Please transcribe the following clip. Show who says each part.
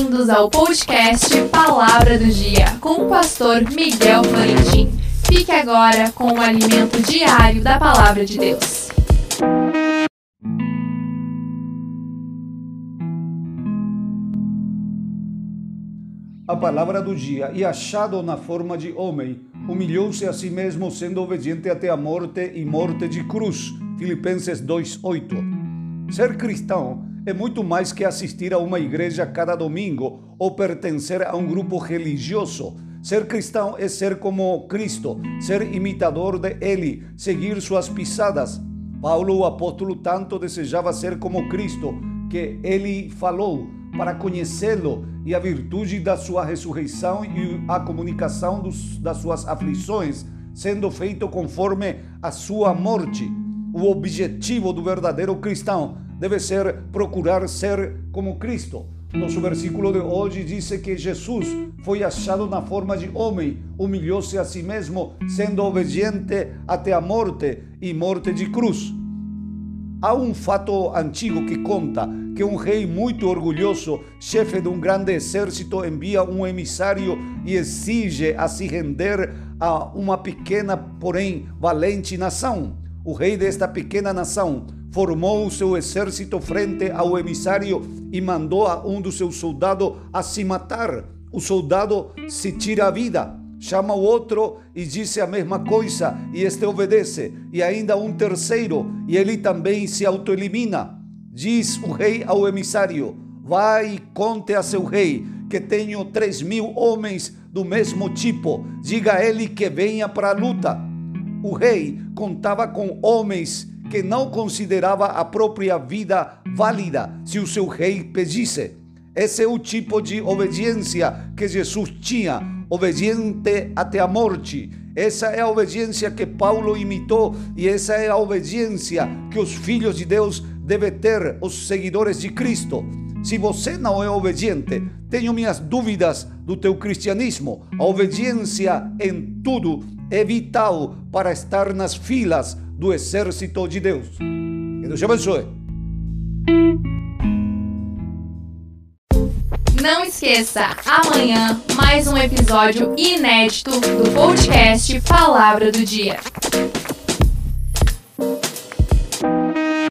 Speaker 1: Bem-vindos ao podcast Palavra do Dia com o pastor Miguel Florentin. Fique agora com o alimento diário da Palavra de Deus.
Speaker 2: A palavra do dia, e achado na forma de homem, humilhou-se a si mesmo, sendo obediente até a morte e morte de cruz. Filipenses 2:8. Ser cristão é muito mais que assistir a uma igreja cada domingo ou pertencer a um grupo religioso. Ser cristão é ser como Cristo, ser imitador de Ele, seguir suas pisadas. Paulo, o apóstolo, tanto desejava ser como Cristo, que ele falou para conhecê-lo e a virtude da sua ressurreição e a comunicação dos, das suas aflições, sendo feito conforme a sua morte. O objetivo do verdadeiro cristão deve ser procurar ser como Cristo. Nosso versículo de hoje diz que Jesus foi achado na forma de homem, humilhou-se a si mesmo, sendo obediente até a morte e morte de cruz. Há um fato antigo que conta que um rei muito orgulhoso, chefe de um grande exército, envia um emissário e exige a se render a uma pequena, porém valente nação. O rei desta pequena nação formou o seu exército frente ao emissário e mandou a um dos seus soldados a se matar. O soldado se tira a vida, chama o outro e diz a mesma coisa, e este obedece, e ainda um terceiro, e ele também se autoelimina. Diz o rei ao emissário: Vai e conte a seu rei que tenho três mil homens do mesmo tipo. Diga a ele que venha para a luta. O rei contava com homens que não considerava a própria vida válida se o seu rei pedisse. Esse é o tipo de obediência que Jesus tinha, obediente até a morte. Essa é a obediência que Paulo imitou e essa é a obediência que os filhos de Deus devem ter, os seguidores de Cristo. Se você não é obediente, tenho minhas dúvidas do teu cristianismo. A obediência em tudo é vital para estar nas filas do exército de Deus. Que Deus te abençoe.
Speaker 1: Não esqueça, amanhã mais um episódio inédito do podcast Palavra do Dia.